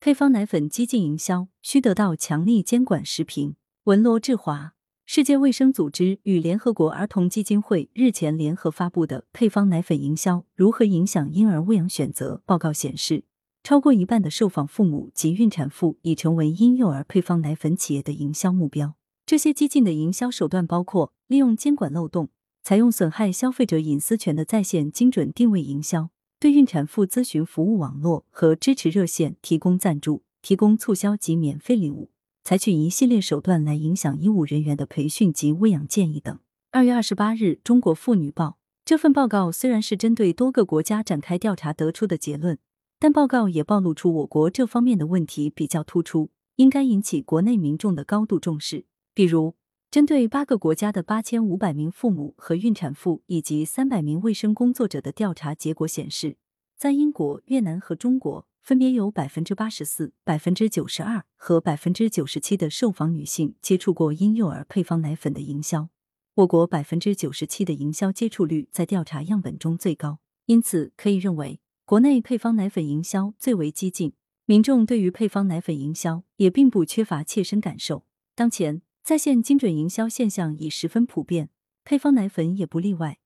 配方奶粉激进营销需得到强力监管视频。文罗志华，世界卫生组织与联合国儿童基金会日前联合发布的《配方奶粉营销如何影响婴儿喂养选择》报告显示，超过一半的受访父母及孕产妇已成为婴幼儿配方奶粉企业的营销目标。这些激进的营销手段包括利用监管漏洞，采用损害消费者隐私权的在线精准定位营销。对孕产妇咨询服务网络和支持热线提供赞助、提供促销及免费礼物，采取一系列手段来影响医务人员的培训及喂养建议等。二月二十八日，《中国妇女报》这份报告虽然是针对多个国家展开调查得出的结论，但报告也暴露出我国这方面的问题比较突出，应该引起国内民众的高度重视。比如，针对八个国家的八千五百名父母和孕产妇以及三百名卫生工作者的调查结果显示，在英国、越南和中国，分别有百分之八十四、百分之九十二和百分之九十七的受访女性接触过婴幼儿配方奶粉的营销。我国百分之九十七的营销接触率在调查样本中最高，因此可以认为，国内配方奶粉营销最为激进。民众对于配方奶粉营销也并不缺乏切身感受。当前。在线精准营销现象已十分普遍，配方奶粉也不例外。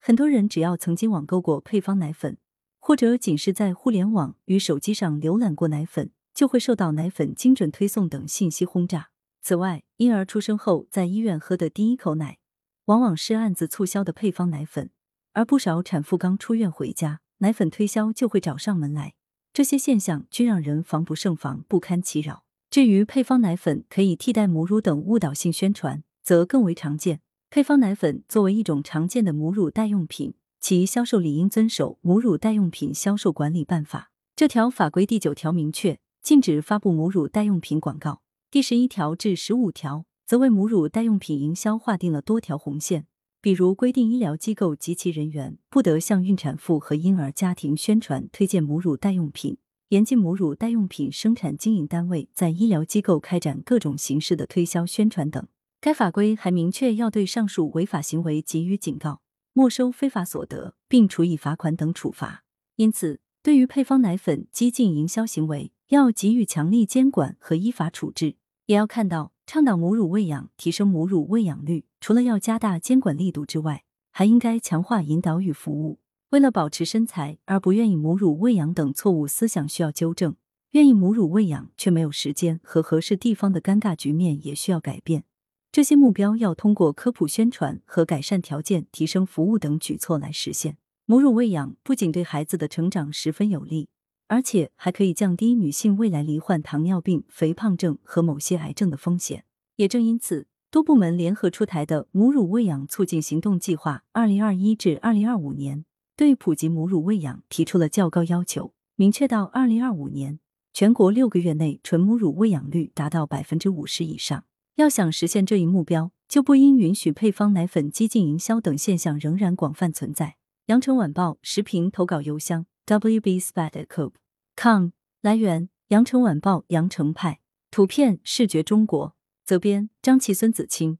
很多人只要曾经网购过配方奶粉，或者仅是在互联网与手机上浏览过奶粉，就会受到奶粉精准推送等信息轰炸。此外，婴儿出生后在医院喝的第一口奶，往往是案子促销的配方奶粉，而不少产妇刚出院回家，奶粉推销就会找上门来。这些现象均让人防不胜防，不堪其扰。至于配方奶粉可以替代母乳等误导性宣传，则更为常见。配方奶粉作为一种常见的母乳代用品，其销售理应遵守《母乳代用品销售管理办法》。这条法规第九条明确禁止发布母乳代用品广告，第十一条至十五条则为母乳代用品营销划定了多条红线，比如规定医疗机构及其人员不得向孕产妇和婴儿家庭宣传推荐母乳代用品。严禁母乳代用品生产经营单位在医疗机构开展各种形式的推销宣传等。该法规还明确要对上述违法行为给予警告、没收非法所得，并处以罚款等处罚。因此，对于配方奶粉激进营销行为，要给予强力监管和依法处置。也要看到，倡导母乳喂养、提升母乳喂养率，除了要加大监管力度之外，还应该强化引导与服务。为了保持身材而不愿意母乳喂养等错误思想需要纠正，愿意母乳喂养却没有时间和合适地方的尴尬局面也需要改变。这些目标要通过科普宣传和改善条件、提升服务等举措来实现。母乳喂养不仅对孩子的成长十分有利，而且还可以降低女性未来罹患糖尿病、肥胖症和某些癌症的风险。也正因此，多部门联合出台的母乳喂养促进行动计划（二零二一至二零二五年）。对普及母乳喂养提出了较高要求，明确到二零二五年全国六个月内纯母乳喂养率达到百分之五十以上。要想实现这一目标，就不应允许配方奶粉激进营销等现象仍然广泛存在。羊城晚报时评投稿邮箱：wbspat@coop.com。来源：羊城晚报羊城派。图片：视觉中国。责编：张琪、孙子清。